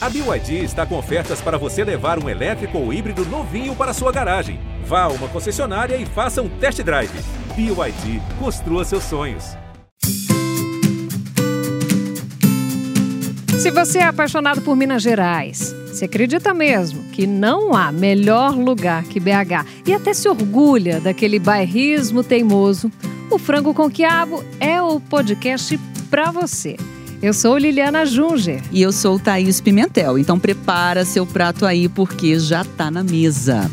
A BYD está com ofertas para você levar um elétrico ou híbrido novinho para sua garagem. Vá a uma concessionária e faça um test drive. BYD, construa seus sonhos. Se você é apaixonado por Minas Gerais, se acredita mesmo que não há melhor lugar que BH e até se orgulha daquele bairrismo teimoso, o Frango com Quiabo é o podcast para você. Eu sou Liliana Junger. E eu sou Thaís Pimentel. Então prepara seu prato aí, porque já tá na mesa.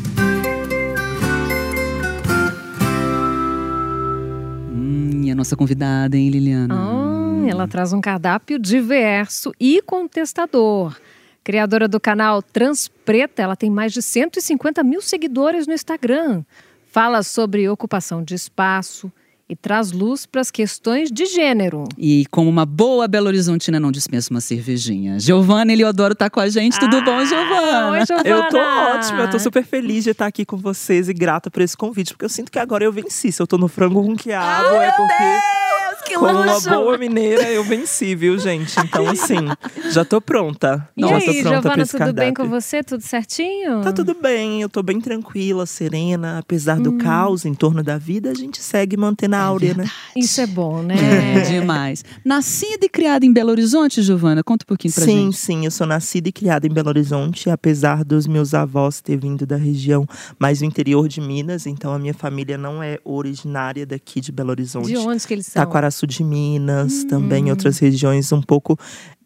Hum, e a nossa convidada, hein, Liliana? Ah, ela traz um cardápio diverso e contestador. Criadora do canal Transpreta, ela tem mais de 150 mil seguidores no Instagram. Fala sobre ocupação de espaço, e traz luz para as questões de gênero. E como uma boa Belo Horizontina não dispensa uma cervejinha. Giovana Eliodoro tá com a gente. Tudo ah, bom, Giovana? Oi, Giovana? Eu tô ótima, eu tô super feliz de estar aqui com vocês e grata por esse convite, porque eu sinto que agora eu venci. Se eu tô no frango com quiabo, Ai, é porque. Deus, que Como uma boa mineira, eu venci, viu, gente? Então, assim, já tô pronta. E já aí, tô pronta Giovana, pra esse tudo cardápio. bem com você? Tudo certinho? Tá tudo bem, eu tô bem tranquila, serena. Apesar do caos em torno da vida, a gente segue mantendo a áurea, né? Isso é bom, né? É, demais. Nascida e criada em Belo Horizonte, Giovana? Conta um pouquinho pra sim, gente. sim, eu sou nascida e criada em Belo Horizonte, apesar dos meus avós ter vindo da região mais do interior de Minas, então a minha família não é originária daqui de Belo Horizonte. De onde que eles são? De Minas, também outras regiões um pouco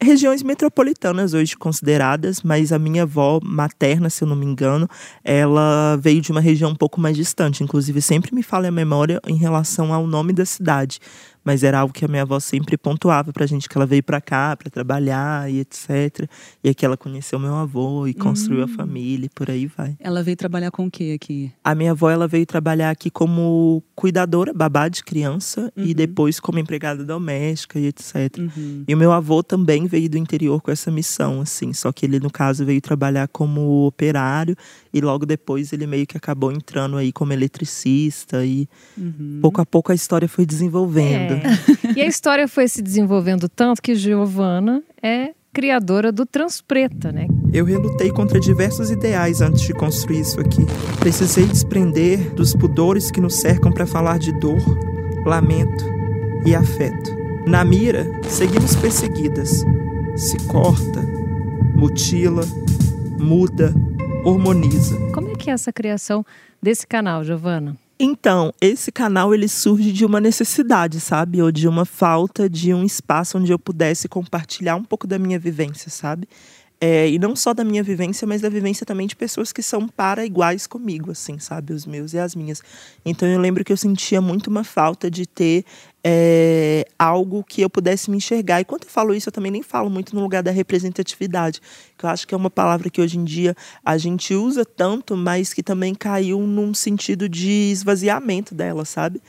regiões metropolitanas hoje consideradas, mas a minha avó materna, se eu não me engano, ela veio de uma região um pouco mais distante, inclusive sempre me fala a memória em relação ao nome da cidade, mas era algo que a minha avó sempre pontuava pra gente que ela veio pra cá para trabalhar e etc. E aqui ela conheceu meu avô e construiu a família e por aí vai. Ela veio trabalhar com o que aqui? A minha avó ela veio trabalhar aqui como cuidadora, babá de criança e depois como empregada doméstica e etc. Uhum. E o meu avô também veio do interior com essa missão, assim. Só que ele, no caso, veio trabalhar como operário e logo depois ele meio que acabou entrando aí como eletricista e Uhum. pouco a pouco a história foi desenvolvendo. É. E a história foi se desenvolvendo tanto que Giovana é criadora do Transpreta, né? Eu relutei contra diversos ideais antes de construir isso aqui. Precisei desprender dos pudores que nos cercam para falar de dor, lamento e afeto. Na mira, seguimos perseguidas. Se corta, mutila, muda, hormoniza. Como é que é essa criação desse canal, Giovana? Então, esse canal ele surge de uma necessidade, sabe? Ou de uma falta de um espaço onde eu pudesse compartilhar um pouco da minha vivência, sabe? É, e não só da minha vivência, mas da vivência também de pessoas que são para iguais comigo, assim, sabe? Os meus e as minhas. Então eu lembro que eu sentia muito uma falta de ter é, algo que eu pudesse me enxergar. E quando eu falo isso, eu também nem falo muito no lugar da representatividade, que eu acho que é uma palavra que hoje em dia a gente usa tanto, mas que também caiu num sentido de esvaziamento dela, sabe?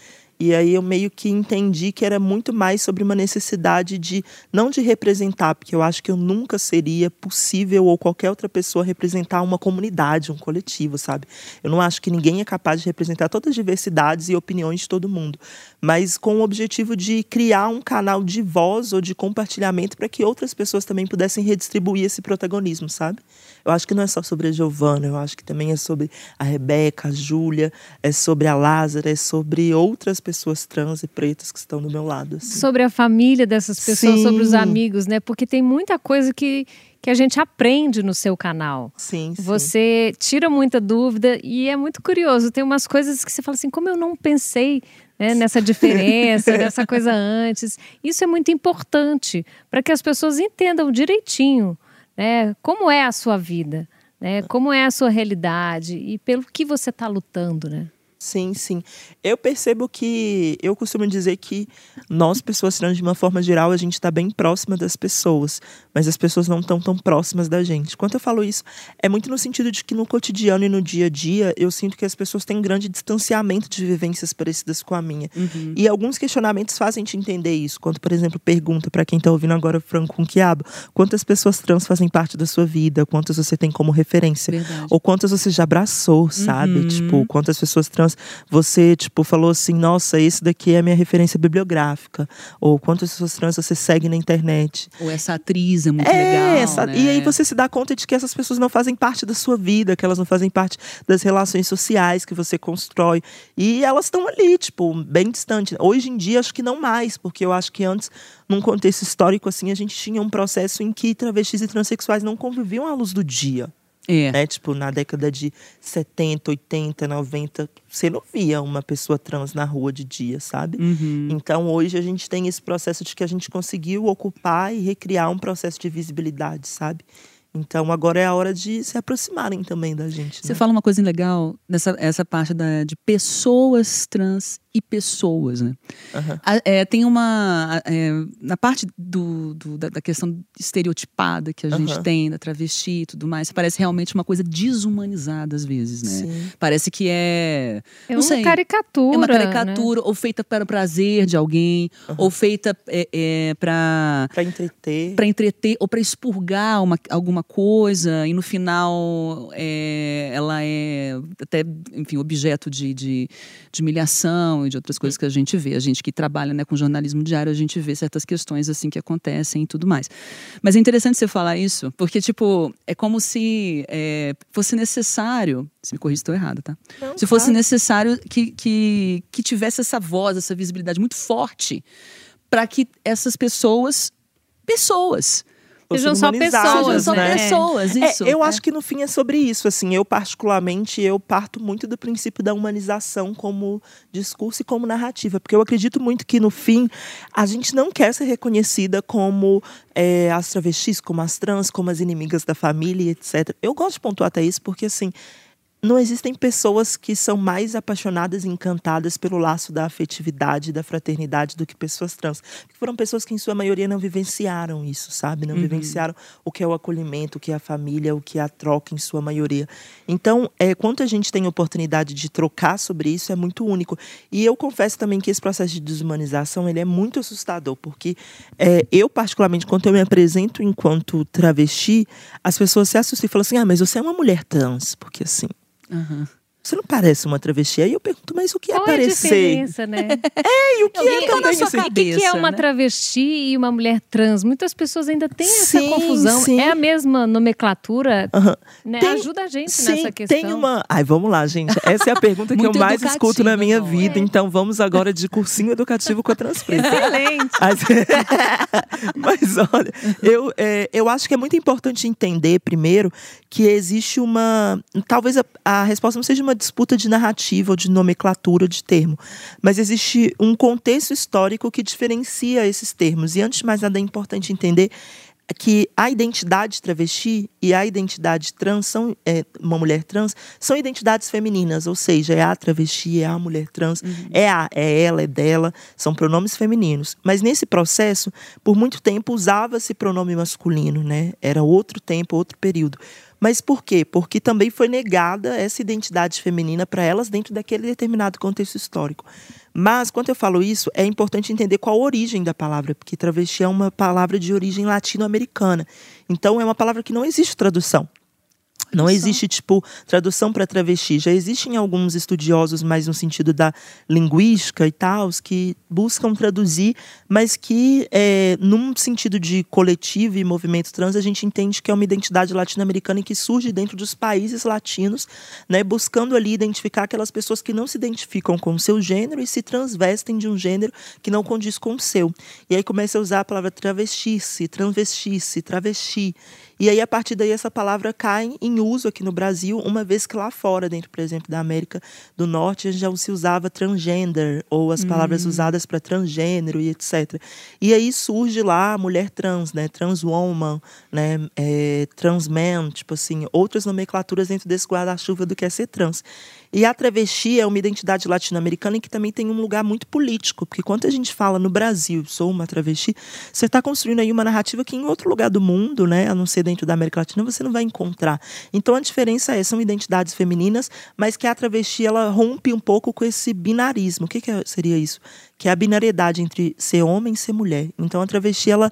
E aí eu meio que entendi que era muito mais sobre uma necessidade de não de representar, porque eu acho que eu nunca seria possível ou qualquer outra pessoa representar uma comunidade, um coletivo, sabe? Eu não acho que ninguém é capaz de representar todas as diversidades e opiniões de todo mundo, mas com o objetivo de criar um canal de voz ou de compartilhamento para que outras pessoas também pudessem redistribuir esse protagonismo, sabe? Eu acho que não é só sobre a Giovana, eu acho que também é sobre a Rebeca, a Júlia, é sobre a Lázara, é sobre outras pessoas trans e pretas que estão do meu lado. assim. Sobre a família dessas pessoas, Sim. sobre os amigos, né? Porque tem muita coisa que, que a gente aprende no seu canal. Sim, sim. Você tira muita dúvida e é muito curioso. Tem umas coisas que você fala assim, como eu não pensei né, nessa diferença, nessa coisa antes. Isso é muito importante para que as pessoas entendam direitinho né, como é a sua vida, né, como é a sua realidade e pelo que você está lutando, né? Sim, sim. Eu percebo que eu costumo dizer que nós, pessoas trans, de uma forma geral, a gente está bem próxima das pessoas, mas as pessoas não estão tão próximas da gente. Quando eu falo isso, é muito no sentido de que no cotidiano e no dia a dia, eu sinto que as pessoas têm grande distanciamento de vivências parecidas com a minha. E alguns questionamentos fazem te entender isso. Quando, por exemplo, pergunta para quem está ouvindo agora o Franco com Quiabo, quantas pessoas trans fazem parte da sua vida, quantas você tem como referência, Verdade. ou quantas você já abraçou, sabe? Uhum. Tipo, quantas pessoas trans você, tipo, falou assim, nossa, esse daqui é a minha referência bibliográfica. Ou quantas pessoas trans você segue na internet. Ou essa atriz é muito É, legal. essa- né? e aí você se dá conta de que essas pessoas não fazem parte da sua vida, que elas não fazem parte das relações sociais que você constrói. E elas estão ali, tipo, bem distante. Hoje em dia, acho que não mais, porque eu acho que antes, num contexto histórico assim, a gente tinha um processo em que travestis e transexuais não conviviam à luz do dia. É. Né? Tipo, na década de 70, 80, 90, você não via uma pessoa trans na rua de dia, sabe? Uhum. Então, hoje a gente tem esse processo de que a gente conseguiu ocupar e recriar um processo de visibilidade, sabe? Então, agora é a hora de se aproximarem também da gente. Você né? fala uma coisa legal nessa essa parte da, de pessoas trans e pessoas, né? Aham. A- é, tem uma. é, na parte do, do- da, da questão estereotipada que a gente Aham. tem, da travesti e tudo mais, parece realmente uma coisa desumanizada às vezes, né? Sim. Parece que é. É não uma sei, caricatura. É uma né? caricatura, ou feita para o prazer de alguém, ou feita é, é, para Pra entreter. para entreter ou para expurgar uma, alguma coisa e no final é, ela é até enfim objeto de, de, de humilhação e de outras coisas que a gente vê. A gente que trabalha né, com jornalismo diário a gente vê certas questões assim que acontecem e tudo mais. Mas é interessante você falar isso porque tipo é como se é, fosse necessário se me corrija estou errada tá? Não, se fosse claro. necessário que, que, que tivesse essa voz essa visibilidade muito forte para que essas pessoas pessoas Sejam só pessoas, são né? pessoas, É, isso. eu acho que no fim é sobre isso, assim, eu particularmente, eu parto muito do princípio da humanização como discurso e como narrativa, porque eu acredito muito que no fim a gente não quer ser reconhecida como é, as travestis, como as trans, como as inimigas da família, etc. Eu gosto de pontuar até isso, porque assim, não existem pessoas que são mais apaixonadas e encantadas pelo laço da afetividade, da fraternidade, do que pessoas trans. Foram pessoas que, em sua maioria, não vivenciaram isso, sabe? Não vivenciaram o que é o acolhimento, o que é a família, o que é a troca, em sua maioria. Então, é, quando a gente tem oportunidade de trocar sobre isso, é muito único. E eu confesso também que esse processo de desumanização ele é muito assustador, porque é, eu, particularmente, quando eu me apresento enquanto travesti, as pessoas se assustam e falam assim: ah, mas você é uma mulher trans, porque assim. Uh-huh. Você não parece uma travesti? Aí eu pergunto, mas o que é Qual é a parecer? diferença, né? e o que é tá na também assim? O que, é uma né? travesti e uma mulher trans? Muitas pessoas ainda têm essa Sim, confusão. sim. É a mesma nomenclatura? Aham. Né? Tem- Ajuda a gente Sim, nessa questão. tem uma. Ai, vamos lá, gente. Essa é a pergunta que eu mais escuto na minha não é? vida. Então vamos agora de cursinho educativo com a Transpreta. Excelente. Mas, mas, olha, eu, é, eu acho que é muito importante entender, primeiro, que existe uma. Talvez a, a resposta não seja uma disputa de narrativa ou de nomenclatura de termo, mas existe um contexto histórico que diferencia esses termos. E antes de mais nada, é importante entender que a identidade travesti e a identidade trans são é, uma mulher trans são identidades femininas, ou seja, é a travesti, é a mulher trans, é a, é ela, é dela, são pronomes femininos. Mas nesse processo, por muito tempo usava-se pronome masculino, né? Era outro tempo, outro período. Mas por quê? Porque também foi negada essa identidade feminina para elas dentro daquele determinado contexto histórico. Mas, quando eu falo isso, é importante entender qual a origem da palavra, porque travesti é uma palavra de origem latino-americana. Então, é uma palavra que não existe tradução. Não existe, tipo, tradução para travesti. Já existem alguns estudiosos mais no sentido da linguística e tal, que buscam traduzir, mas que, é, num sentido de coletivo e movimento trans, a gente entende que é uma identidade latino-americana que surge dentro dos países latinos, né, buscando ali identificar aquelas pessoas que não se identificam com o seu gênero e se transvestem de um gênero que não condiz com o seu. E aí começa a usar a palavra travesti-se, transvesti-se, travesti. E aí, a partir daí, essa palavra cai em uso aqui no Brasil, uma vez que lá fora, dentro, por exemplo, da América do Norte, já se usava transgender, ou as palavras usadas para transgênero e etc. E aí surge lá a mulher trans, né? Transwoman, né? É, transman, tipo assim, outras nomenclaturas dentro desse guarda-chuva do que é ser trans. E a travesti é uma identidade latino-americana que também tem um lugar muito político, porque quando a gente fala no Brasil, sou uma travesti, você está construindo aí uma narrativa que em outro lugar do mundo, né, a não ser dentro da América Latina, você não vai encontrar. Então a diferença é, são identidades femininas, mas que a travesti ela rompe um pouco com esse binarismo. O que, que é- seria isso? Que é a binariedade entre ser homem e ser mulher. Então a travesti ela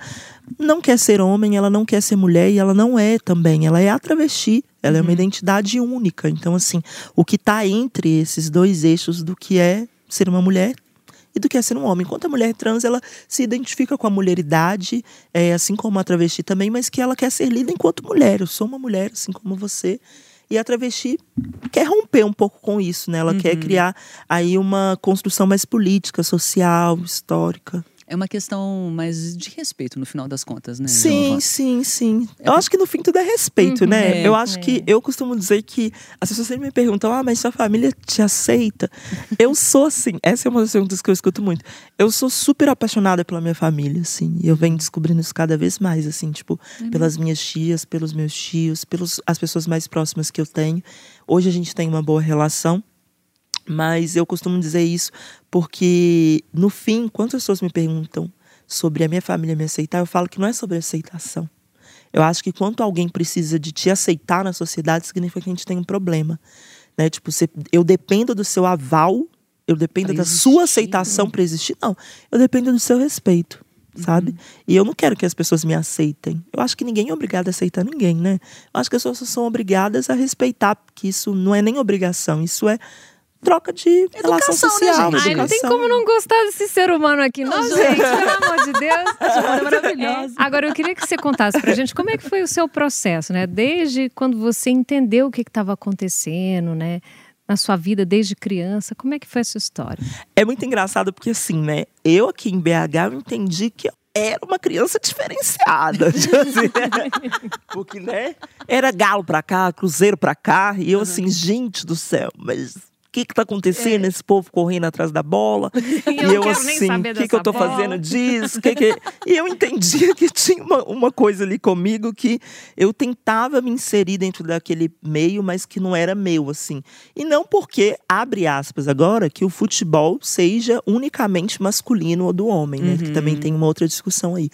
não quer ser homem, ela não quer ser mulher e ela não é também. Ela é a travesti Ela é uma identidade única. Então, assim, o que está entre esses dois eixos do que é ser uma mulher e do que é ser um homem. Enquanto a mulher trans, ela se identifica com a mulheridade, é, assim como a travesti também, mas que ela quer ser lida enquanto mulher. Eu sou uma mulher, assim como você. E a travesti quer romper um pouco com isso, né? Ela quer criar aí uma construção mais política, social, histórica. É uma questão mais de respeito, no final das contas, né? Sim, sim, sim. Eu acho que no fim tudo é respeito, né? É, eu acho que eu costumo dizer que as pessoas sempre me perguntam: "Ah, mas sua família te aceita?". eu sou assim, essa é uma das perguntas que eu escuto muito. Eu sou super apaixonada pela minha família, assim. E eu venho descobrindo isso cada vez mais, assim, tipo, pelas minhas tias, pelos meus tios, pelas as pessoas mais próximas que eu tenho. Hoje a gente tem uma boa relação. Mas eu costumo dizer isso porque, no fim, quando as pessoas me perguntam sobre a minha família me aceitar, eu falo que não é sobre aceitação. Eu acho que quando alguém precisa de te aceitar na sociedade, significa que a gente tem um problema. Né? Tipo, você, eu dependo do seu aval, eu dependo da sua aceitação para existir. Não, eu dependo do seu respeito, sabe? E eu não quero que as pessoas me aceitem. Eu acho que ninguém é obrigado a aceitar ninguém, né? Eu acho que as pessoas são obrigadas a respeitar, porque isso não é nem obrigação, isso é troca de relação Educação, né, social. gente? Ai, não tem como não gostar desse ser humano aqui, não, gente. Pelo amor de Deus. é maravilhosa. É. Agora, eu queria que você contasse pra gente como é que foi o seu processo, né? Desde quando você entendeu o que estava acontecendo, né? Na sua vida, desde criança. Como é que foi essa história? É muito engraçado porque, assim, né? Eu aqui em BH eu entendi que eu era uma criança diferenciada. tipo assim, né? porque, né? Era galo pra cá, cruzeiro pra cá. E eu, assim, gente do céu, mas. O que que tá acontecendo? Esse povo correndo atrás da bola. É. eu assim, o que, que eu tô bola. fazendo disso? Que que... E eu entendia que tinha uma, uma coisa ali comigo que eu tentava me inserir dentro daquele meio, mas que não era meu, assim. E não porque, abre aspas agora, que o futebol seja unicamente masculino ou do homem, né? Que também tem uma outra discussão aí.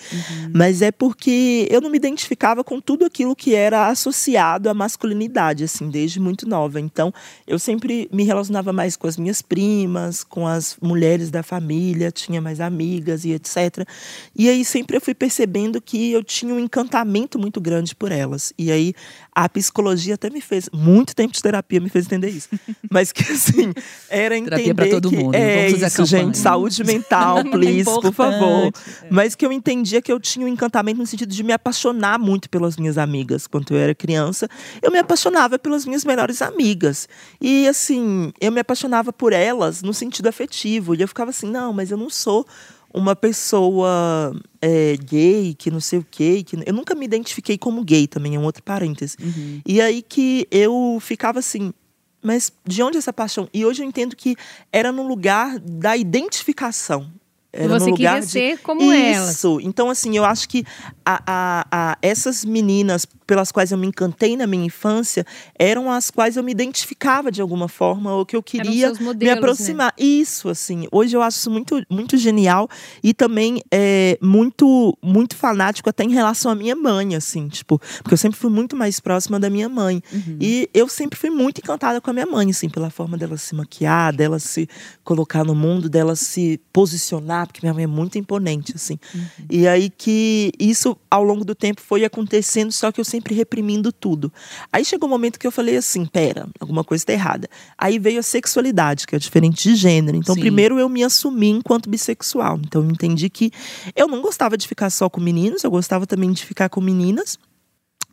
Mas é porque eu não me identificava com tudo aquilo que era associado à masculinidade, assim, desde muito nova. Então, eu sempre me relacionava mais com as minhas primas, com as mulheres da família, tinha mais amigas e etc. E aí sempre eu fui percebendo que eu tinha um encantamento muito grande por elas. E aí a psicologia até me fez, muito tempo de terapia me fez entender isso. Mas que assim, era entender Terapia pra todo que mundo, é isso, gente, saúde mental, please, por favor. Importante. Mas que eu entendia que eu tinha um encantamento no sentido de me apaixonar muito pelas minhas amigas. Quando eu era criança, eu me apaixonava pelas minhas melhores amigas. E assim, eu me apaixonava por elas no sentido afetivo. E eu ficava assim, não, mas eu não sou uma pessoa é, gay, que não sei o quê. Que... Eu nunca me identifiquei como gay também, é um outro parêntese. E aí que eu ficava assim, mas de onde essa paixão? E hoje eu entendo que era no lugar da identificação. Era Você no lugar queria de... ser como elas. Isso. Então, assim, eu acho que a, a, a- essas meninas pelas quais eu me encantei na minha infância eram as quais eu me identificava de alguma forma ou que eu queria seus me modelos, né? aproximar. Isso, assim. Hoje eu acho isso muito, muito genial e também é muito, muito fanático até em relação à minha mãe, assim, tipo, porque eu sempre fui muito mais próxima da minha mãe. Uhum. E eu sempre fui muito encantada com a minha mãe, assim, pela forma dela se maquiar, dela se colocar no mundo, dela se posicionar, porque minha mãe é muito imponente, assim. Uhum. E aí que isso, ao longo do tempo, foi acontecendo, só que eu sempre reprimindo tudo. Aí chegou um momento que eu falei assim, pera, alguma coisa está errada. Aí veio a sexualidade, que é diferente de gênero. Então, Sim. primeiro eu me assumi enquanto bissexual. Então, eu entendi que eu não gostava de ficar só com meninos, eu gostava também de ficar com meninas.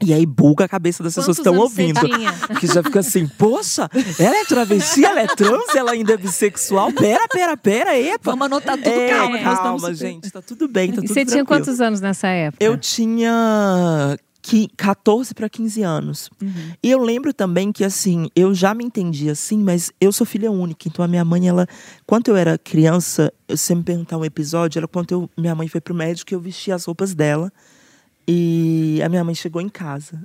E aí buga a cabeça das pessoas que Quantos estão ouvindo. tinha? Que já fica assim, poxa, ela é travesti, ela é trans, ela ainda é bissexual. Pera, pera, pera, epa. Vamos anotar tudo, É, calma. estamos calma, super- gente, tá tudo bem, tá E tudo você tinha tranquilo. quantos anos nessa época? Eu tinha que 14 para 15 anos. E eu lembro também que assim, eu já me entendi assim, mas eu sou filha única, então a minha mãe ela, quando eu era criança, eu sempre me perguntar um episódio, era quando eu, minha mãe foi pro médico e eu vestia as roupas dela. E a minha mãe chegou em casa.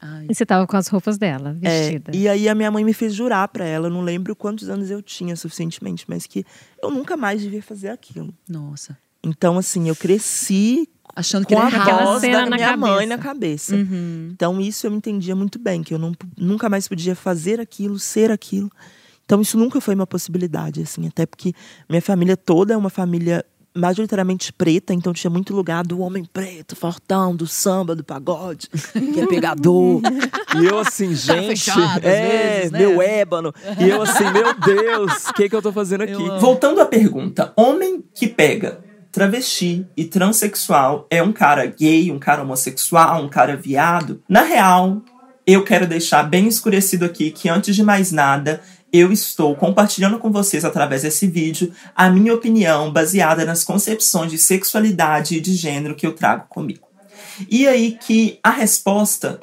Ai, E você tava com as roupas dela, É, vestida. e aí a minha mãe me fez jurar pra ela, eu não lembro quantos anos eu tinha suficientemente, mas que eu nunca mais devia fazer aquilo. nossa. Então, assim, eu cresci Achando que com era a Aquela errado. voz cena da na minha mãe cabeça. na cabeça. Uhum. Então, isso eu entendia muito bem, que eu não, nunca mais podia fazer aquilo, ser aquilo. Então, isso nunca foi uma possibilidade, assim, até porque minha família toda é uma família majoritariamente preta, então tinha muito lugar do homem preto, fortão, do samba, do pagode, que é pegador. e eu assim, gente, fechado, às é, vezes, né? meu ébano. E eu assim, meu Deus, o que, que eu tô fazendo aqui? Voltando à pergunta, homem que pega travesti e transexual é um cara gay, um cara homossexual, um cara viado? Na real, eu quero deixar bem escurecido aqui que antes de mais nada, eu estou compartilhando com vocês através desse vídeo a minha opinião baseada nas concepções de sexualidade e de gênero que eu trago comigo. E aí que a resposta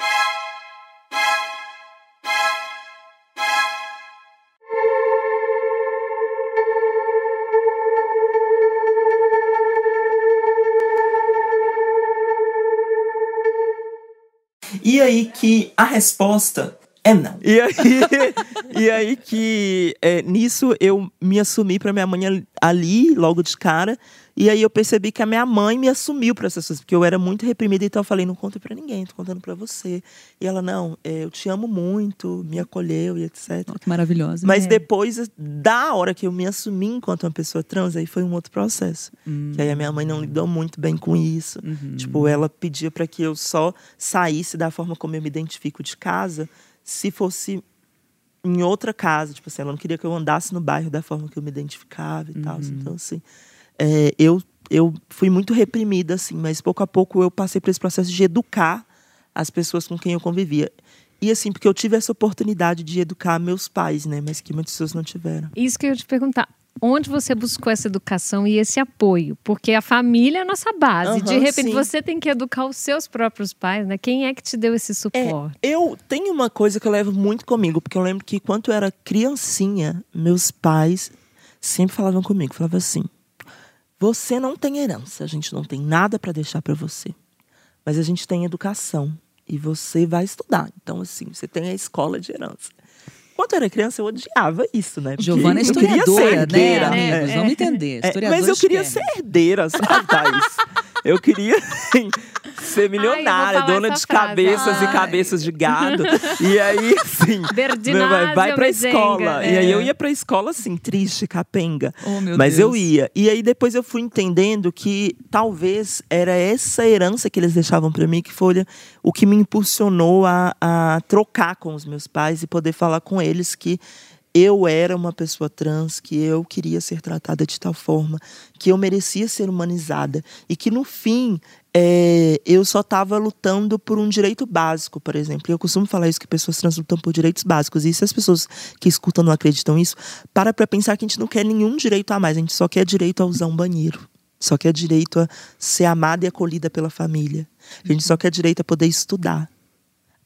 E aí que a resposta é não. E aí, e aí que é, nisso eu me assumi pra minha mãe ali- logo de cara. E aí eu percebi que a minha mãe me assumiu pra essas coisas, porque eu era muito reprimida, então eu falei, não conta pra ninguém, tô contando pra você. E ela, não, é, eu te amo muito, me acolheu e etc. Ó, que maravilhosa. Mas É. depois da hora que eu me assumi enquanto uma pessoa trans, aí foi um outro processo. Que aí a minha mãe não lidou muito bem com isso. Tipo, ela pedia pra que eu só saísse da forma como eu me identifico de casa, se fosse em outra casa. Tipo assim, ela não queria que eu andasse no bairro da forma que eu me identificava e tal. Então, assim, é, eu, eu fui muito reprimida, assim, mas pouco a pouco eu passei por esse processo de educar as pessoas com quem eu convivia. E assim, porque eu tive essa oportunidade de educar meus pais, né? Mas que muitas pessoas não tiveram. Isso que eu ia te perguntar. Onde você buscou essa educação e esse apoio? Porque a família é a nossa base. de Aham, repente, sim. você tem que educar os seus próprios pais, né? Quem é que te deu esse suporte? Eu tenho uma coisa que eu levo muito comigo, porque eu lembro que quando eu era criancinha, meus pais sempre falavam comigo, falavam assim: "Você não tem herança, a gente não tem nada para deixar para você. Mas a gente tem educação e você vai estudar. Então assim, você tem a escola de herança." Quando eu era criança, eu odiava isso, né? Porque Giovana é eu queria ser historiadora, né, herdeira. amigos? Vamos entender. É, mas eu queria ser herdeira, sabe, Thaís? Eu queria assim, ser milionária, falar dona de frase. cabeças e Ai. cabeças de gado. E aí, assim, vai, vai pra escola. E é. aí eu ia pra escola, assim, triste, capenga. Oh, Mas Deus. eu ia. E aí depois eu fui entendendo que talvez era essa herança que eles deixavam pra mim que foi o que me impulsionou a, a trocar com os meus pais e poder falar com eles que eu era uma pessoa trans, que eu queria ser tratada de tal forma, que eu merecia ser humanizada e que no fim é, eu só estava lutando por um direito básico, por exemplo. Eu costumo falar isso que pessoas trans lutam por direitos básicos. E se as pessoas que escutam não acreditam nisso, para para pensar que a gente não quer nenhum direito a mais, a gente só quer direito a usar um banheiro. Só quer direito a ser amada e acolhida pela família. A gente só quer direito a poder estudar,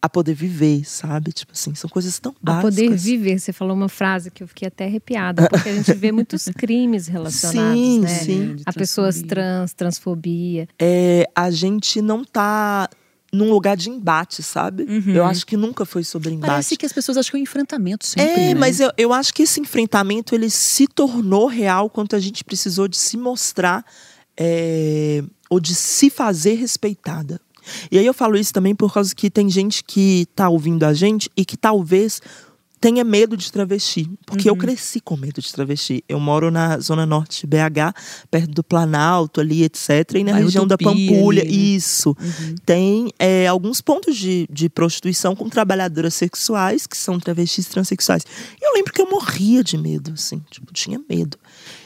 a poder viver, sabe? Tipo assim, são coisas tão A básicas. poder viver. Você falou uma frase que eu fiquei até arrepiada, porque a gente vê muitos crimes relacionados, Sim, né? sim. A pessoas trans, transfobia. é, a gente não tá num lugar de embate, sabe? Eu acho que nunca foi sobre embate. Parece que as pessoas acham que é um enfrentamento sempre. É, né? mas eu, eu acho que esse enfrentamento ele se tornou real quando a gente precisou de se mostrar é, ou de se fazer respeitada. E aí eu falo isso também por causa que tem gente que tá ouvindo a gente e que talvez tenha medo de travesti. Porque Uhum. eu cresci com medo de travesti. Eu moro na zona norte de BH, perto do Planalto ali, etc. E na Bairro região da Pampulha. ali, né? Isso. Tem é, alguns pontos de, de prostituição com trabalhadoras sexuais, que são travestis transexuais. E eu lembro que eu morria de medo, assim. Tipo, tinha medo.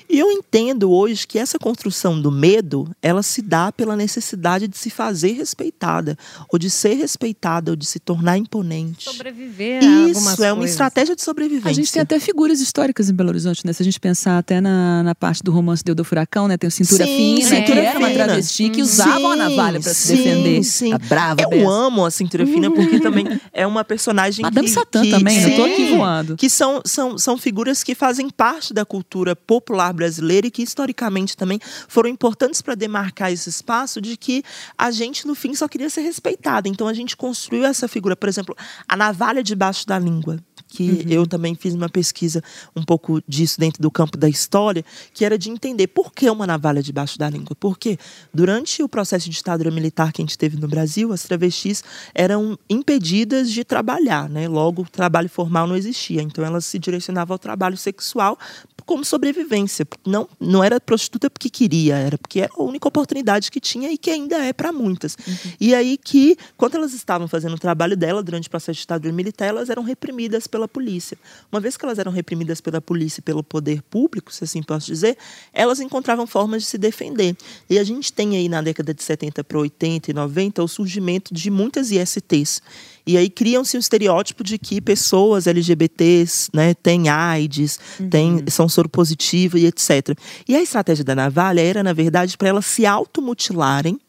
E eu entendo hoje que essa construção do medo, ela se dá pela necessidade de se fazer respeitada, ou de ser respeitada, ou de se tornar imponente. Sobreviver a algumas Isso, é uma coisas. estratégia de sobrevivência. A gente tem até figuras históricas em Belo Horizonte, né? Se a gente pensar até na, na parte do romance Deu do Furacão, né? Tem o Cintura Sim, Fina, Cintura que era uma Fina. travesti que usava a navalha pra se defender. Sim. A brava Eu amo a Cintura Fina porque também é uma personagem Madame que, Satã que, também, né? Eu tô sim, aqui voando. Que são, são, são figuras que fazem parte da cultura popular brasileira e que historicamente também foram importantes para demarcar esse espaço de que a gente, no fim, só queria ser respeitada. Então a gente construiu essa figura, por exemplo, a navalha debaixo da língua. Que eu também fiz uma pesquisa um pouco disso dentro do campo da história, que era de entender por que uma navalha debaixo da língua. Porque durante o processo de ditadura militar que a gente teve no Brasil, as travestis eram impedidas de trabalhar, né? Logo, o trabalho formal não existia. Então, elas se direcionavam ao trabalho sexual como sobrevivência. Não, não era prostituta porque queria, era porque era a única oportunidade que tinha e que ainda é para muitas. Uhum. E aí que, quando elas estavam fazendo o trabalho dela durante o processo de ditadura militar, elas eram reprimidas pela polícia. Uma vez que elas eram reprimidas pela polícia e pelo poder público, se assim posso dizer, elas encontravam formas de se defender. E a gente tem aí na década de 70 para 80 e 90 o surgimento de muitas ISTs. E aí criam-se um estereótipo de que pessoas LGBTs né, têm AIDS, uhum. têm, são soropositivas e etc. E a estratégia da navalha era, na verdade, para elas se automutilarem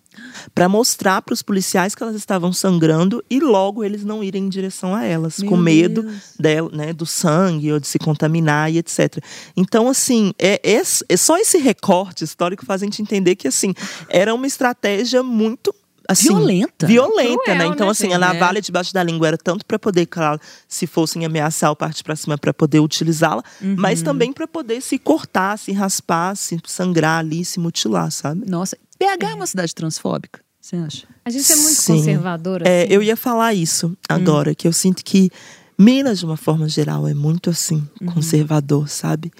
para mostrar para os policiais que elas estavam sangrando e logo eles não irem em direção a elas, Meu com medo dela, né, do sangue ou de se contaminar e etc. Então, assim, é, é, é só esse recorte histórico faz a gente entender que assim era uma estratégia muito assim, violenta. Violenta, Cruel, né? Então, né, assim, a navalha debaixo da língua era tanto para poder, claro, se fossem ameaçar ou partir para cima para poder utilizá-la, uhum. mas também para poder se cortar, se raspar, se sangrar ali, se mutilar, sabe? Nossa, BH é uma cidade transfóbica, você acha? A gente é muito Sim. conservadora. É, assim. eu ia falar isso agora, hum. que eu sinto que Minas, de uma forma geral, é muito assim, uhum. conservador, sabe?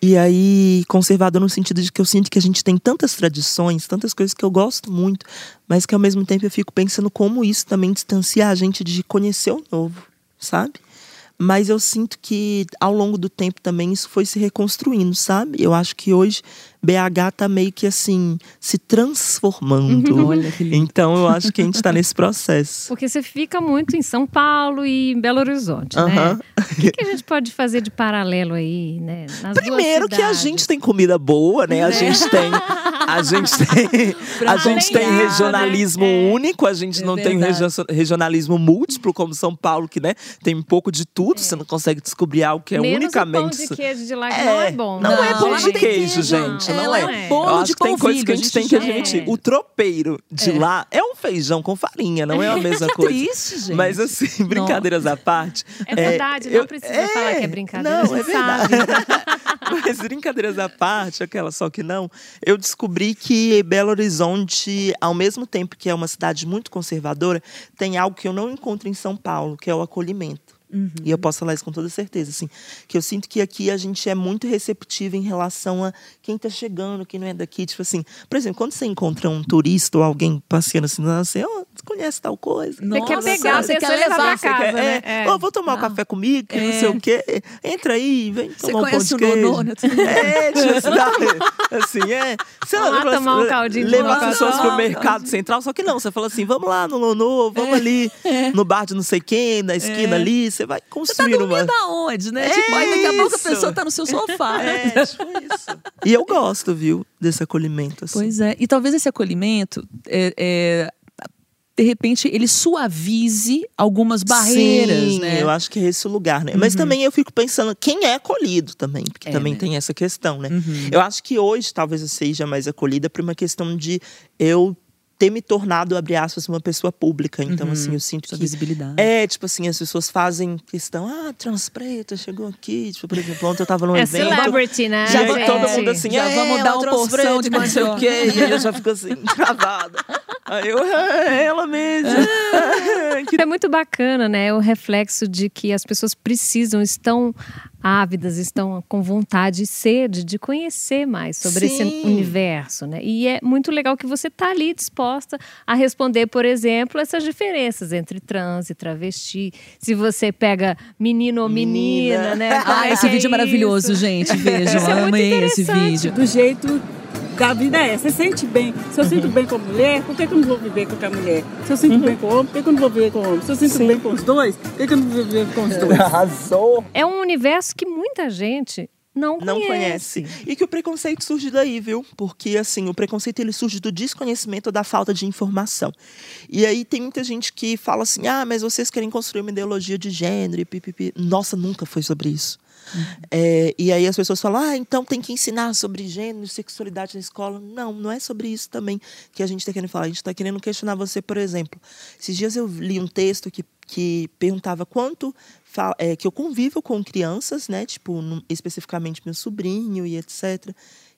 E aí, conservador no sentido de que eu sinto que a gente tem tantas tradições, tantas coisas que eu gosto muito, mas que ao mesmo tempo eu fico pensando como isso também distancia a gente de conhecer o novo, sabe? Mas eu sinto que ao longo do tempo também isso foi se reconstruindo, sabe? Eu acho que hoje BH tá meio que assim, se transformando. Uhum. Olha que lindo. Então eu acho que a gente está nesse processo. Porque você fica muito em São Paulo e em Belo Horizonte, uhum. né? O que, que, a gente pode fazer de paralelo aí, né? Nas Primeiro que a gente tem comida boa, né? A né? gente tem. A gente tem, a gente tem regionalismo né? único, a gente é não verdade. tem regionalismo múltiplo, como São Paulo, que né, tem um pouco de tudo, é. você não consegue descobrir algo que é Menos unicamente. O pão de queijo de lá que é, não é bom. Não, não é pão de queijo, gente não é. é. Bolo Eu acho que tem coisas que a gente tem que admitir. O tropeiro de é. lá é um feijão com farinha, não é a mesma que coisa. Triste, gente. Mas assim, brincadeiras à parte. É verdade, não eu, precisa é, falar que é brincadeira. Não, é verdade. Mas brincadeiras à parte, aquela só que não, eu descobri que Belo Horizonte, ao mesmo tempo que é uma cidade muito conservadora, tem algo que eu não encontro em São Paulo, que é o acolhimento. Uhum. E eu posso falar isso com toda certeza, assim, que eu sinto que aqui a gente é muito receptivo em relação a quem está chegando, quem não é daqui, tipo assim, por exemplo, quando você encontra um turista ou alguém passeando assim, você oh, conhece tal coisa. Você quer pegar, você, quer levar para casa, quer, né? É, é. Oh, vou tomar um café comigo, que é. não sei o quê. Entra aí, vem tomar um pão de queijo. Né? é, tipo assim, assim, é. Você vamos lá tomar um caldinho Levar as pessoas pro mercado central, só que não, você fala assim, vamos lá no Nono, vamos é. ali no bar de não sei quem, na esquina é. ali, você vai construir você tá uma... aonde, né? É tipo, aí daqui a pouco a pessoa tá no seu sofá. É, tipo isso. E eu gosto, viu, desse acolhimento. Assim. Pois é. E talvez esse acolhimento é, é de repente ele suavize algumas barreiras, Sim, né? Eu acho que é esse o lugar, né? Uhum. Mas também eu fico pensando quem é acolhido também, porque é, também né? tem essa questão, né? Uhum. Eu acho que hoje talvez eu seja mais acolhida por uma questão de eu ter me tornado, abre aspas, uma pessoa pública. Então, uhum, assim, eu sinto Sua que. visibilidade. É, tipo assim, as pessoas fazem questão, ah, transpreta, chegou aqui. Tipo, por exemplo, ontem eu tava num é evento. celebrity, né? Já é, todo mundo assim, já é, vamos dar uma porção de não sei o quê. E aí eu já fico assim, travada. Aí eu, é ela mesma. é muito bacana, né? O reflexo de que as pessoas precisam, estão ávidas, estão com vontade e sede de conhecer mais sobre Sim. esse universo, né? E é muito legal que você está ali disposta a responder, por exemplo, essas diferenças entre trans e travesti. Se você pega menino ou menina, menina. né? Ah, esse é vídeo é maravilhoso, gente. Vejam, é amei esse vídeo. Do jeito a vida é. Você sente bem. Se eu sinto bem com a mulher, por que, que eu não vou viver com a mulher? Se eu sinto uhum. bem com o homem, por que, que eu não vou viver com o homem? Se eu sinto Sim. bem com os dois, por que, que eu não vou viver com os dois? Arrasou! É um universo que muita gente não conhece. Não conhece. E que o preconceito surge daí, viu? Porque, assim, o preconceito ele surge do desconhecimento ou da falta de informação. E aí tem muita gente que fala assim, ah, mas vocês querem construir uma ideologia de gênero e pipipi. Nossa, nunca foi sobre isso. É, e aí as pessoas falam, ah, então tem que ensinar sobre gênero, sexualidade na escola. Não, não é sobre isso também que a gente está querendo falar. A gente está querendo questionar você, por exemplo. Esses dias eu li um texto que, que perguntava quanto é, que eu convivo com crianças, né? Tipo, especificamente meu sobrinho e etc.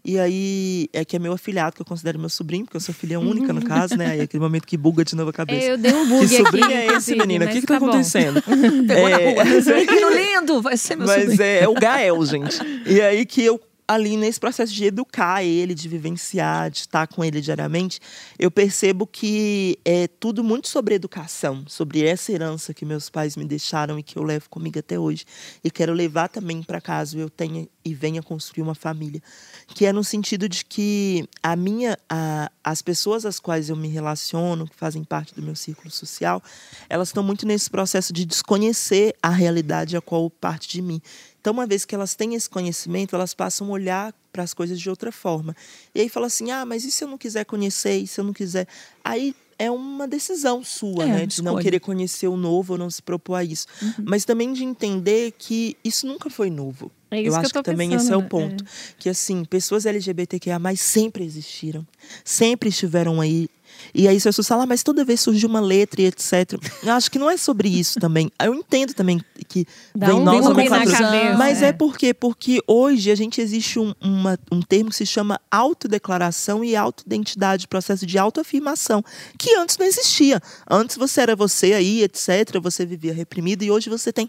E aí, é que é meu afilhado, que eu considero meu sobrinho, porque eu sou filha única, no caso, né? Aí é aquele momento que buga de novo a cabeça. Eu dei um bug que aqui, sobrinho é esse, menina? O mas que que tá, tá acontecendo? Pegou na É, rua. Menino lindo, vai ser meu Mas sobrinho. é, é o Gael, gente. E aí que eu, ali nesse processo de educar ele, de vivenciar, de estar com ele diariamente, eu percebo que é tudo muito sobre educação, sobre essa herança que meus pais me deixaram e que eu levo comigo até hoje. E quero levar também para caso eu tenha e venha construir uma família. Que é no sentido de que a minha, a, as pessoas às quais eu me relaciono, que fazem parte do meu círculo social, elas estão muito nesse processo de desconhecer a realidade a qual parte de mim. Então, uma vez que elas têm esse conhecimento, elas passam a olhar para as coisas de outra forma. E aí fala assim: ah, mas e se eu não quiser conhecer? E se eu não quiser? Aí é uma decisão sua, É, né? De não querer conhecer o novo ou não se propor a isso. Mas também de entender que isso nunca foi novo. É isso eu que acho eu tô que também pensando, esse é o ponto. Que assim, pessoas LGBTQIA sempre existiram. Sempre estiveram aí. E aí, as pessoas falam, ah, mas toda vez surge uma letra e etc. Eu acho que não é sobre isso também. Eu entendo também que Dá vem um nós bug na nomenclatura. cabeça, Mas é. é por quê? Porque hoje a gente existe um, uma- um termo que se chama autodeclaração e autoidentidade, processo de autoafirmação, que antes não existia. Antes você era você aí, etc. Você vivia reprimido e hoje você tem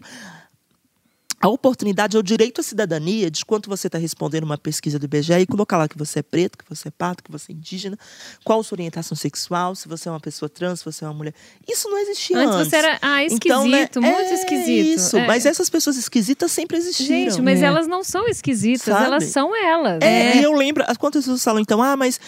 a oportunidade, ou o direito à cidadania, de quanto você está respondendo uma pesquisa do IBGE e colocar lá que você é preto, que você é pato, que você é indígena, qual sua orientação sexual, se você é uma pessoa trans, se você é uma mulher. Isso não existia antes. Antes você era ah, esquisito, Então, né, muito é esquisito. Isso, É. mas essas pessoas esquisitas sempre existiram. Gente, mas né? elas não são esquisitas, Sabe? elas são elas. É, e eu lembro, as quantas pessoas falam, então, ah, mas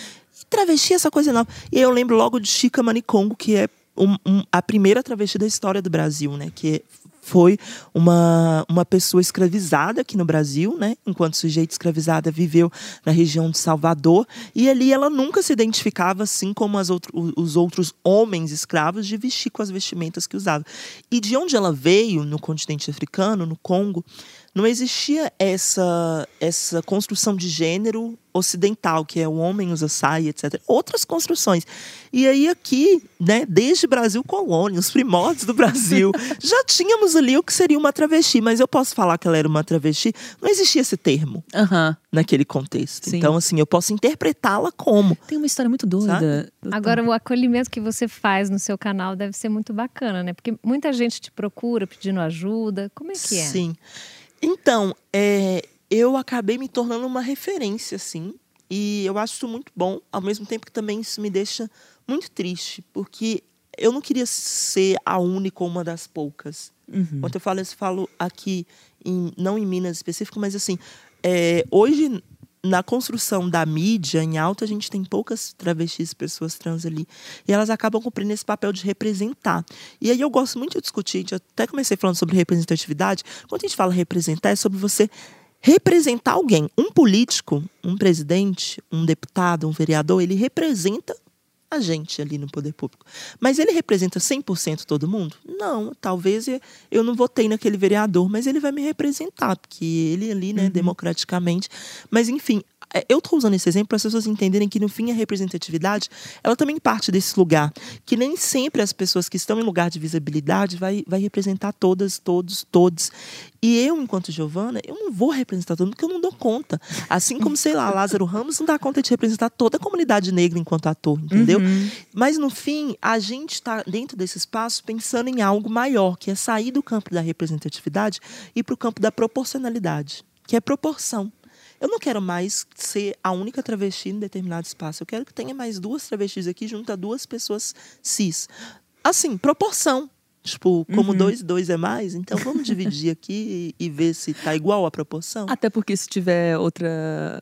travesti é essa coisa nova. E eu lembro logo de Chica Manicongo, que é um- um- a primeira travesti da história do Brasil, né? Que foi uma, uma pessoa escravizada aqui no Brasil, né? Enquanto sujeito escravizada viveu na região de Salvador. E ali ela nunca se identificava assim como as outro, os outros homens escravos de vestir com as vestimentas que usava. E de onde ela veio, no continente africano, no Congo, não existia essa, essa construção de gênero ocidental, que é o homem usa saia, etc. Outras construções. E aí aqui, né, desde Brasil colônia, os primórdios do Brasil, já tínhamos ali o que seria uma travesti, mas eu posso falar que ela era uma travesti, não existia esse termo Aham. naquele contexto. Sim. Então, assim, eu posso interpretá-la como. Tem uma história muito doida. Agora, o acolhimento que você faz no seu canal deve ser muito bacana, né? Porque muita gente te procura pedindo ajuda. Como é que é? Sim. Então, é, eu acabei me tornando uma referência, assim. E eu acho isso muito bom, ao mesmo tempo que também isso me deixa muito triste, porque eu não queria ser a única ou uma das poucas. Quando eu falo isso, falo aqui, em- não em Minas específico, mas assim, é, hoje na construção da mídia em alta, a gente tem poucas travestis, pessoas trans ali. E elas acabam cumprindo esse papel de representar. E aí eu gosto muito de discutir, eu até comecei falando sobre representatividade. Quando a gente fala representar, é sobre você representar alguém. Um político, um presidente, um deputado, um vereador, ele representa a gente ali no poder público. Mas ele representa 100% todo mundo? Não, talvez eu- não votei naquele vereador, mas ele vai me representar, porque ele ali, né, democraticamente. Mas enfim, eu estou usando esse exemplo para as pessoas entenderem que no fim a representatividade, ela também parte desse lugar, que nem sempre as pessoas que estão em lugar de visibilidade vai, vai representar todas, todos, todos. E eu, enquanto Giovana, eu não vou representar todo mundo, porque eu não dou conta. Assim como, sei lá, Lázaro Ramos não dá conta de representar toda a comunidade negra enquanto ator, entendeu? Mas no fim, a gente está dentro desse espaço pensando em algo maior, que é sair do campo da representatividade e para o campo da proporcionalidade, que é proporção. Eu não quero mais ser a única travesti em determinado espaço. Eu quero que tenha mais duas travestis aqui junto a duas pessoas cis. Assim, proporção. Tipo, como dois e dois é mais, então vamos dividir aqui e, e ver se tá igual a proporção. Até porque se tiver outra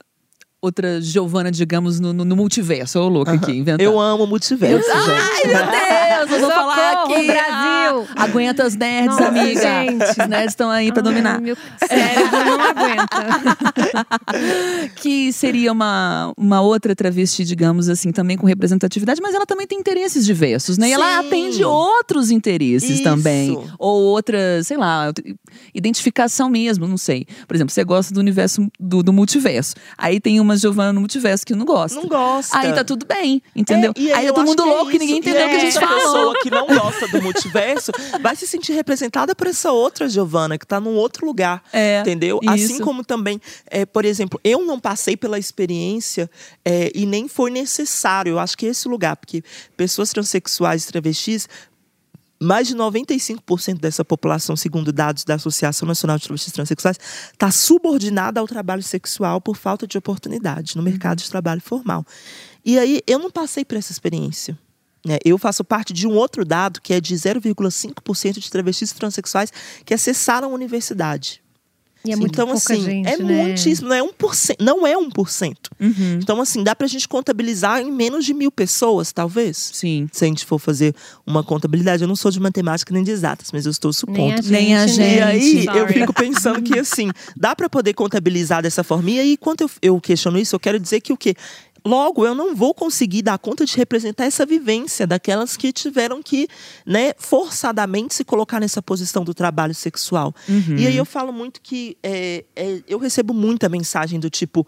outra Giovana, digamos, no, no, no multiverso, ô louca aqui, inventando. Eu amo o multiverso, gente. Ai, meu Deus, eu vou falar Socorro, aqui. Brasil! Ah, aguenta as nerds, Nossa, amiga. gente. Os nerds estão aí pra dominar. Meu cérebro não aguenta. que seria uma, uma outra travesti, digamos assim, também com representatividade, mas ela também tem interesses diversos, né? E ela Sim. atende outros interesses Isso. também. Ou outra, sei lá, identificação mesmo, não sei. Por exemplo, você gosta do universo do, do multiverso. Aí tem uma uma Giovana no multiverso que não gosta. Não gosta. Aí tá tudo bem, entendeu? É, e aí, é eu todo mundo que é louco que ninguém isso. entendeu o que a gente essa falou. pessoa que não gosta do multiverso vai se sentir representada por essa outra Giovana, que tá num outro lugar. É, entendeu? isso. Assim como também, é, por exemplo, eu não passei pela experiência é, e nem foi necessário. Eu acho que é esse lugar, porque pessoas transexuais e travestis. Mais de 95% dessa população, segundo dados da Associação Nacional de Travestis Transsexuais, está subordinada ao trabalho sexual por falta de oportunidade no mercado de trabalho formal. E aí, eu não passei por essa experiência. né? Eu faço parte de um outro dado que é de 0,5% de travestis transexuais que acessaram a universidade. E é muito então, pouca assim, gente, é né? muitíssimo, não é 1%. Não é 1%. Uhum. Então, assim, dá pra gente contabilizar em menos de mil pessoas, talvez. Sim. Se a gente for fazer uma contabilidade, eu não sou de matemática nem de exatas, mas eu estou supondo. Nem a gente, gente. E aí, eu sorry. fico pensando que, assim, dá para poder contabilizar dessa forma. E aí, quando eu, eu questiono isso, eu quero dizer que o quê? Logo, eu não vou conseguir dar conta de representar essa vivência daquelas que tiveram que, né, forçadamente se colocar nessa posição do trabalho sexual. E aí eu falo muito que é, é, eu recebo muita mensagem do tipo.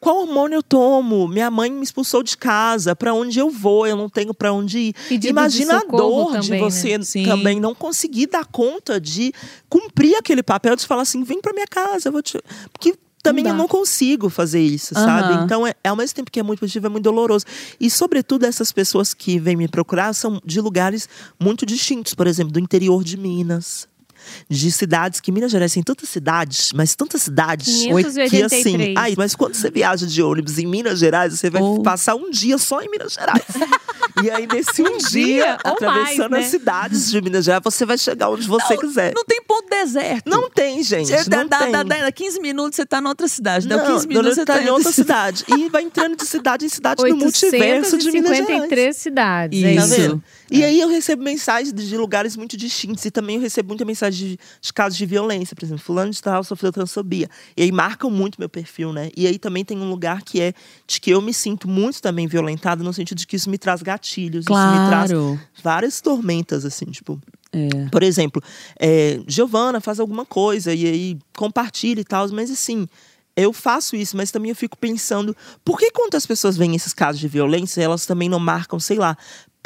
Qual hormônio eu tomo? Minha mãe me expulsou de casa. Para onde eu vou? Eu não tenho para onde ir. Pedido de Imagina a socorro dor também, de né? você Sim. também não conseguir dar conta de cumprir aquele papel de falar assim, vem para minha casa, eu vou te. Porque também Não eu não consigo fazer isso, Aham. sabe? Então, é, ao mesmo tempo que é muito positivo, é muito doloroso. E, sobretudo, essas pessoas que vêm me procurar são de lugares muito distintos. Por exemplo, do interior de Minas. De cidades que Minas Gerais tem tantas cidades, mas tantas cidades que 583. assim. Ai, mas quando você viaja de ônibus em Minas Gerais, você vai Ou- passar um dia só em Minas Gerais. e aí, nesse um, dia, dia ou atravessando mais, as né? cidades de Minas Gerais, você vai chegar onde você não, quiser. Não tem ponto deserto. Não tem, gente. Você dá, não dá, tem. dá, dá 15 minutos, você tá noutra cidade. Dá Não, 15 minutos, você tá tá em outra cidade. E vai entrando de cidade em cidade no multiverso de Minas Gerais. 853 cidades. é Isso. E É. aí eu recebo mensagens de lugares muito distintos. E também eu recebo muita mensagem de, de casos de violência. Por exemplo, fulano de tal sofreu transfobia. E aí marcam muito meu perfil, né? E aí também tem um lugar que é de que eu me sinto muito também violentada, no sentido de que isso me traz gatilhos. Isso me traz Claro. várias tormentas, assim, tipo. É. Por exemplo, é, Giovana faz alguma coisa e aí compartilha e tal, mas assim, eu faço isso, mas também eu fico pensando, por que quando as pessoas veem esses casos de violência, elas também não marcam, sei lá,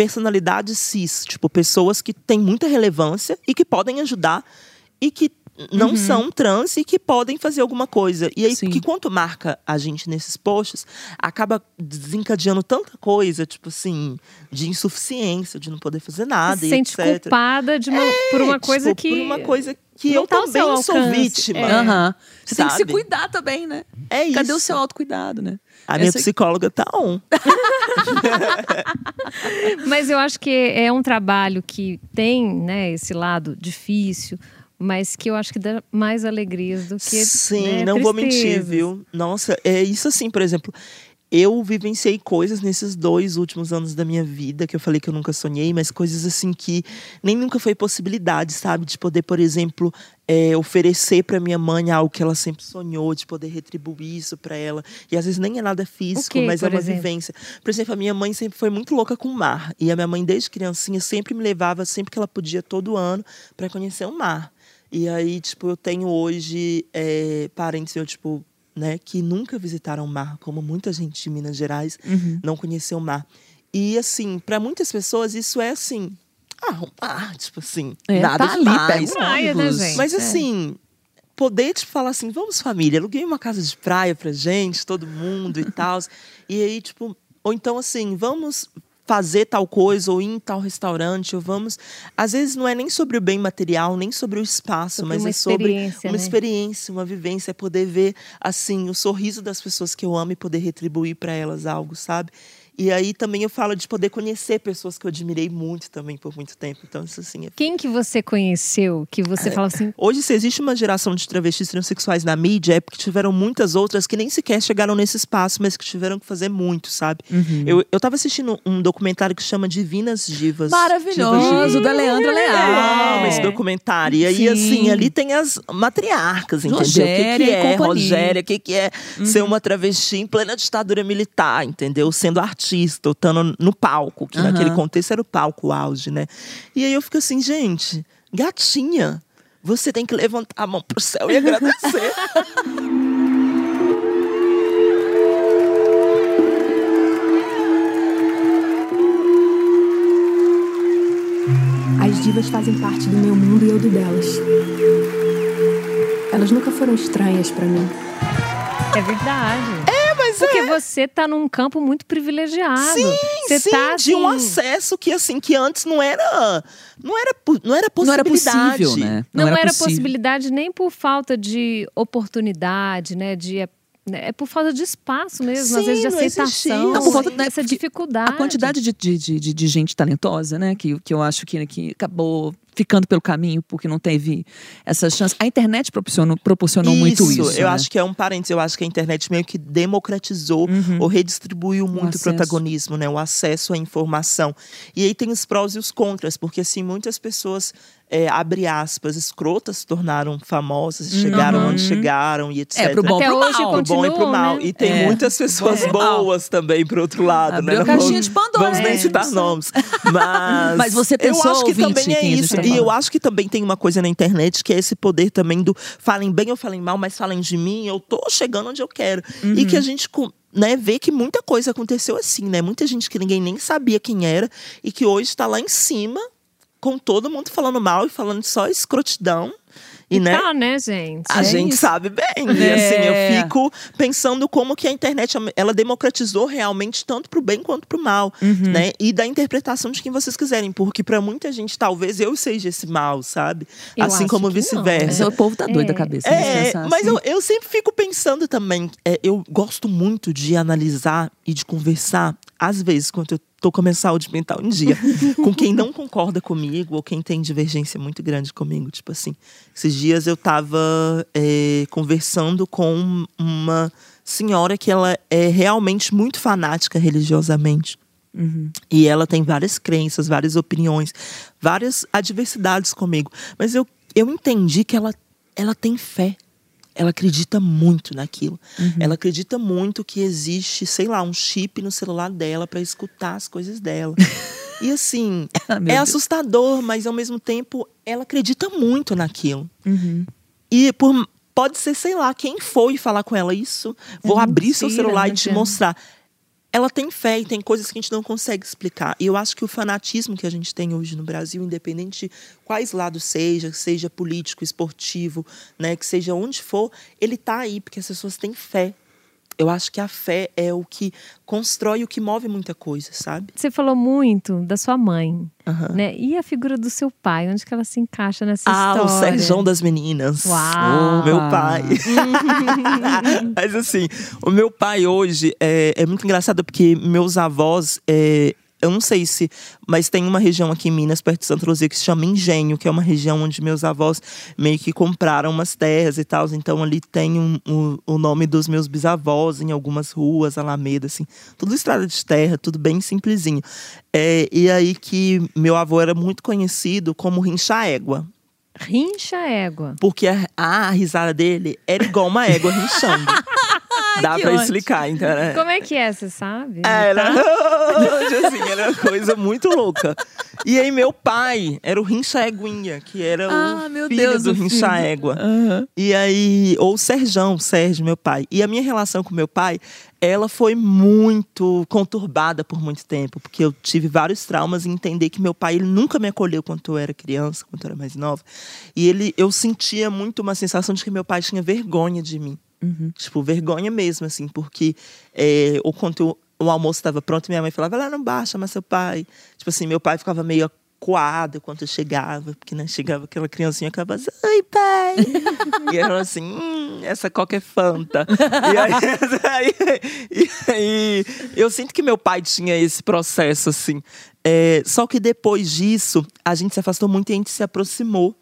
personalidades cis, tipo, pessoas que têm muita relevância e que podem ajudar e que não são trans e que podem fazer alguma coisa. E aí, Sim. porque quanto marca a gente nesses posts, acaba desencadeando tanta coisa, tipo assim, de insuficiência, de não poder fazer nada, se e sente etc. culpada de uma, por uma É, coisa tipo, que. Por uma coisa que não eu tá também sou alcance. vítima. É. Aham. Você tem que se Sabe? cuidar também, né? É isso. Cadê o seu autocuidado, né? A minha Essa- psicóloga tá on. Mas eu acho que é um trabalho que tem né, esse lado difícil, mas que eu acho que dá mais alegrias do que. Sim, né, não vou mentir, viu? Nossa, é isso assim, por exemplo. Eu vivenciei coisas nesses dois últimos anos da minha vida, que eu falei que eu nunca sonhei, mas coisas assim que nem nunca foi possibilidade, sabe? De poder, por exemplo, é, oferecer para minha mãe algo que ela sempre sonhou, de poder retribuir isso para ela. E às vezes nem é nada físico, mas é uma exemplo? vivência. Por exemplo, a minha mãe sempre foi muito louca com o mar. E a minha mãe, desde criancinha, sempre me levava, sempre que ela podia, todo ano, para conhecer o mar. E aí, tipo, eu tenho hoje é, parentes, eu, tipo, né, que nunca visitaram o mar, como muita gente de Minas Gerais não conheceu o mar. E, assim, para muitas pessoas, isso é assim. Ah, tipo assim, É, nada tá ali, demais. Praia, né, gente? Mas É. assim, poder tipo, falar assim, vamos família, aluguei uma casa de praia pra gente, todo mundo e tal. E aí, tipo, ou então assim, vamos fazer tal coisa, ou ir em tal restaurante, ou vamos. Às vezes não é nem sobre o bem material, nem sobre o espaço, Sobre mas é sobre uma né? experiência, uma vivência, é poder ver assim o sorriso das pessoas que eu amo e poder retribuir para elas algo, sabe? E aí também eu falo de poder conhecer pessoas que eu admirei muito também por muito tempo. Então, isso assim, é Quem que você conheceu que você fala assim, Hoje, se existe uma geração de travestis transexuais na mídia, é porque tiveram muitas outras que nem sequer chegaram nesse espaço, mas que tiveram que fazer muito, sabe? Uhum. Eu, eu tava assistindo um documentário que chama Divinas Divas. Maravilhoso, da Leandra Eu Leal. amo esse documentário. E aí, Sim. assim, ali tem as matriarcas, entendeu? o que, Rogéria que e é. Rogéria, o que, que é ser uma travesti em plena ditadura militar, entendeu? Sendo artista, artista, estando no palco, que uhum. naquele contexto era o palco, o auge, né? E aí eu fico assim, gente, gatinha, você tem que levantar a mão pro céu e agradecer. As divas fazem parte do meu mundo e eu do delas. Elas nunca foram estranhas para mim. É verdade. É, mas Porque é. você tá num campo muito privilegiado. Sim, você sim, tá de um assim, acesso que assim que antes não era, não era, não era Não era possibilidade. possível, né? Não, era, possível. possibilidade nem por falta de oportunidade, né? De, é, é por falta de espaço mesmo, às Sim, vezes de não aceitação. Não, por falta- né, dessa dificuldade. A quantidade de, de, de, de- de gente talentosa, né? Que, que eu acho que, que acabou ficando pelo caminho porque não teve essa chance. A internet proporcionou, proporcionou muito isso. Eu né? acho que é um parênteses. Eu acho que a internet meio que democratizou ou redistribuiu muito o Uhum. acesso. protagonismo, né? O acesso à informação. E aí tem os prós e os contras, porque assim, muitas pessoas, é, abre aspas, escrotas se tornaram famosas, chegaram onde chegaram e etc. Uhum. É, pro bom Até pro hoje mal. pro bom e pro continuam, mal. né? E tem É. muitas pessoas e mal. boas também, pro outro lado, Abriu né? caixinha vamos- de Pandora, Vamos nem é, citar nomes. Mas, Mas você eu pensou, acho que ouvinte, também é isso. E eu acho que também tem uma coisa na internet que é esse poder também do falem bem ou falem mal, mas falem de mim, eu tô chegando onde eu quero. E Uhum. que a gente né, vê que muita coisa aconteceu assim, né? Muita gente que ninguém nem sabia quem era e que hoje está lá em cima, com todo mundo falando mal e falando só escrotidão. E, né? Tá, né, gente? A É gente isso. sabe bem. E É. assim, eu fico pensando como que a internet ela democratizou realmente tanto pro bem quanto pro mal, Uhum. né? E da interpretação de quem vocês quiserem, porque pra muita gente talvez eu seja esse mal, sabe? Eu assim como vice-versa. Mas o povo tá doido da É. cabeça. É, mas assim. eu, eu sempre fico pensando também. é, eu gosto muito de analisar e de conversar, às vezes, quando eu tô com a minha saúde mental em dia, com quem não concorda comigo ou quem tem divergência muito grande comigo. Tipo assim, esses dias eu tava é, conversando com uma senhora que ela é realmente muito fanática religiosamente. E ela tem várias crenças, várias opiniões, várias adversidades comigo. Mas eu, eu entendi que ela, ela tem fé. Ela acredita muito naquilo. Ela acredita muito que existe, sei lá, um chip no celular dela para escutar as coisas dela. e assim, Ah, é Deus. assustador, mas ao mesmo tempo ela acredita muito naquilo. Uhum. E por, pode ser, sei lá, quem foi falar com ela isso, vou É abrir seu celular e te mostrar. Ela tem fé e tem coisas que a gente não consegue explicar. E eu acho que o fanatismo que a gente tem hoje no Brasil, independente de quais lados seja, seja político, esportivo, né, que seja onde for, ele tá aí porque as pessoas têm fé. Eu acho que a fé é o que constrói o que move muita coisa, sabe? Você falou muito da sua mãe, Aham. né? E a figura do seu pai, onde que ela se encaixa nessa Ah, história? o Serjão das meninas. Uau! Meu pai. Mas assim, o meu pai hoje é, é muito engraçado porque meus avós. é, eu não sei se. Mas tem uma região aqui em Minas, perto de Santa Luzia, que se chama Engenho, que é uma região onde meus avós meio que compraram umas terras e tal. Então ali tem um- um- o nome dos meus bisavós em algumas ruas, Alameda, assim. Tudo estrada de terra, tudo bem simplesinho. É, e aí que meu avô era muito conhecido como Rincha Égua. Rincha égua. Porque a, a risada dele era igual uma égua rinchando. Dá pra ótimo. explicar, então. Né? Como é que é, você sabe? Era, Tá? assim, era uma coisa muito louca. E aí, meu pai era o Rincha Eguinha, que era Ah, o meu filho Deus, do Rincha. Égua. E aí, ou o Serjão, Sérgio, meu pai. E a minha relação com meu pai, ela foi muito conturbada por muito tempo, porque eu tive vários traumas em entender que meu pai ele nunca me acolheu quando eu era criança, quando eu era mais nova. E ele, eu sentia muito uma sensação de que meu pai tinha vergonha de mim. Tipo, vergonha mesmo, assim, porque é, quando eu- o almoço estava pronto, minha mãe falava, lá não baixa, mas seu pai. Tipo assim, meu pai ficava meio acuado quando eu chegava, porque né, chegava aquela criancinha e acabava assim, oi, pai. e falava assim, hum, essa coca é Fanta. e, aí- e aí, eu sinto que meu pai tinha esse processo, assim. É, só que depois disso, a gente se afastou muito e a gente se aproximou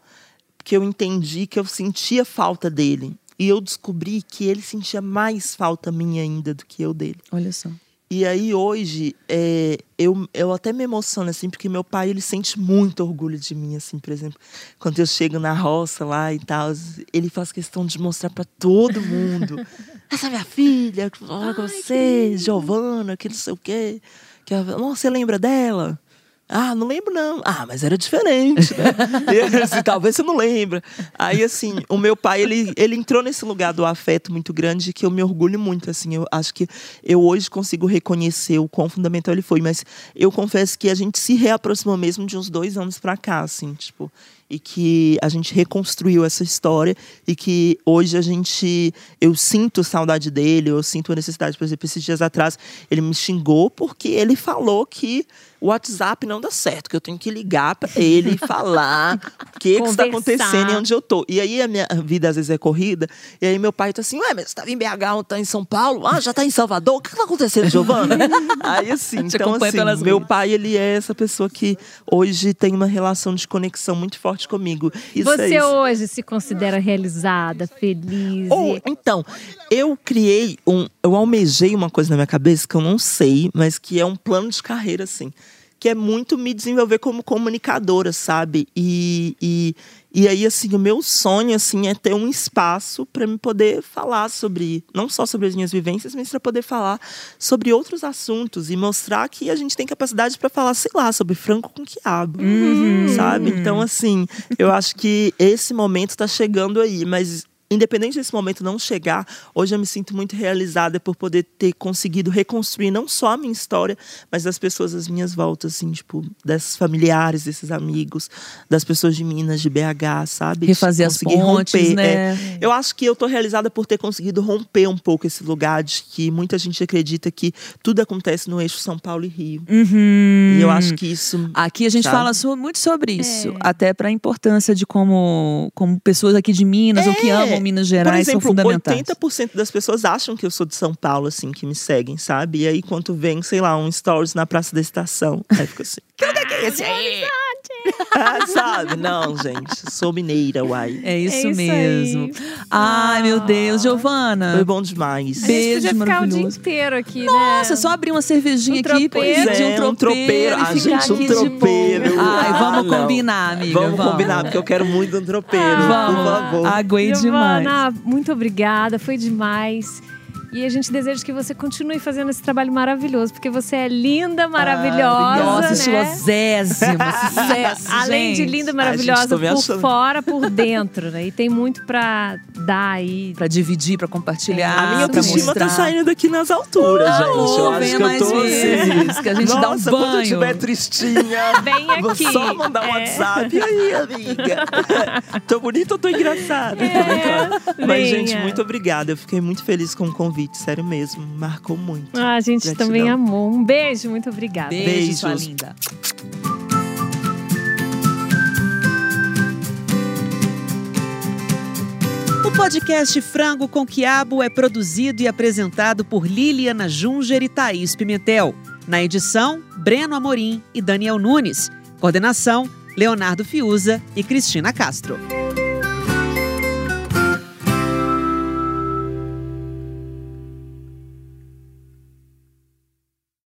porque eu entendi que eu sentia falta dele. E eu descobri que ele sentia mais falta minha ainda do que eu dele. Olha só. E aí hoje, é, eu, eu até me emociono, assim, porque meu pai, ele sente muito orgulho de mim, assim, por exemplo. Quando eu chego na roça lá e tal, ele faz questão de mostrar pra todo mundo. Essa é minha filha, que fala com você, Giovana, que não sei o quê. Que ela, Nossa, você lembra dela? Ah, não lembro não. Ah, mas era diferente, né? E, assim, talvez você não lembra. Aí, assim, o meu pai, ele, ele entrou nesse lugar do afeto muito grande que eu me orgulho muito, assim. Eu acho que eu hoje consigo reconhecer o quão fundamental ele foi. Mas eu confesso que a gente se reaproximou mesmo de uns dois anos pra cá, assim, tipo e que a gente reconstruiu essa história e que hoje a gente eu sinto saudade dele, eu sinto a necessidade, por exemplo, esses dias atrás ele me xingou porque ele falou que o WhatsApp não dá certo, que eu tenho que ligar para ele e falar o que está acontecendo e onde eu tô. E aí a minha vida às vezes é corrida, e aí meu pai tá assim, ué, mas você estava em BH ou tá em São Paulo? Ah, já tá em Salvador? O que está acontecendo, Giovana? aí assim, então acompanha pelas assim, meu pai, ele é essa pessoa que hoje tem uma relação de conexão muito forte comigo. Isso é Você isso. hoje se considera realizada, feliz? Ou, então, eu criei um. Eu almejei uma coisa na minha cabeça que eu não sei, mas que é um plano de carreira, assim. Que é muito me desenvolver como comunicadora, sabe? E, e, e aí, assim, o meu sonho, assim, é ter um espaço para me poder falar sobre, não só sobre as minhas vivências, mas para poder falar sobre outros assuntos e mostrar que a gente tem capacidade para falar, sei lá, sobre frango com quiabo, sabe? Então, assim, eu acho que esse momento está chegando aí, mas independente desse momento não chegar, hoje eu me sinto muito realizada por poder ter conseguido reconstruir não só a minha história, mas das pessoas às minhas voltas, assim, tipo, desses familiares, desses amigos, das pessoas de Minas, de BH, sabe? Refazer as conseguir pontes, romper, né? é. Eu acho que eu tô realizada por ter conseguido romper um pouco esse lugar de que muita gente acredita que tudo acontece no eixo São Paulo e Rio. Uhum. E eu acho que isso Aqui a gente Sabe? fala muito sobre isso, até para a importância de como, como pessoas aqui de Minas ou que É. Minas Por Gerais exemplo, são fundamentais. 80% das pessoas acham que eu sou de São Paulo, assim, que me seguem, sabe? E aí, quando vem, sei lá, um stories na Praça da Estação, aí fica assim, que lugar que é esse aí? Ah, sabe? Não, gente, sou mineira, uai. É isso, isso mesmo. aí. Ai, meu Deus, Giovana. Foi bom demais. A gente Beijo podia ficar o dia inteiro aqui, Nossa, né? só abrir uma cervejinha Um aqui, tropeiro. pedir um É, um tropeiro, tropeiro. e Ah, gente, um tropeiro. Ai, Ah, vamos não. combinar, amiga. Vamos, combinar, porque eu quero muito um tropeiro, Vamos. por favor. Aguei demais. Giovana, muito obrigada, foi demais. E a gente deseja que você continue fazendo esse trabalho maravilhoso, porque você é linda, maravilhosa, Nossa, né? estilosésima, sucesso, Além de gente. linda, Ai, maravilhosa por achando. fora, por dentro, né? E tem muito pra dar aí. Pra dividir, pra compartilhar, A minha autoestima tá saindo daqui nas alturas, gente. Eu acho que eu tô assim. que a gente Nossa, dá um quando eu banho. estiver tristinha, Vem vou aqui. só mandar um É. WhatsApp. E aí, amiga? tô bonita ou tô engraçada? É. Mas, venha. gente, muito obrigada. Eu fiquei muito feliz com o convite, sério mesmo. Marcou muito. Ah, a gente Gratidão. também amou. Um beijo, muito obrigada. Beijo, sua Beijos. linda. O podcast Frango com Quiabo é produzido e apresentado por Liliana Junger e Thaís Pimentel. Na edição, Breno Amorim e Daniel Nunes. Coordenação, Leonardo Fiuza e Cristina Castro.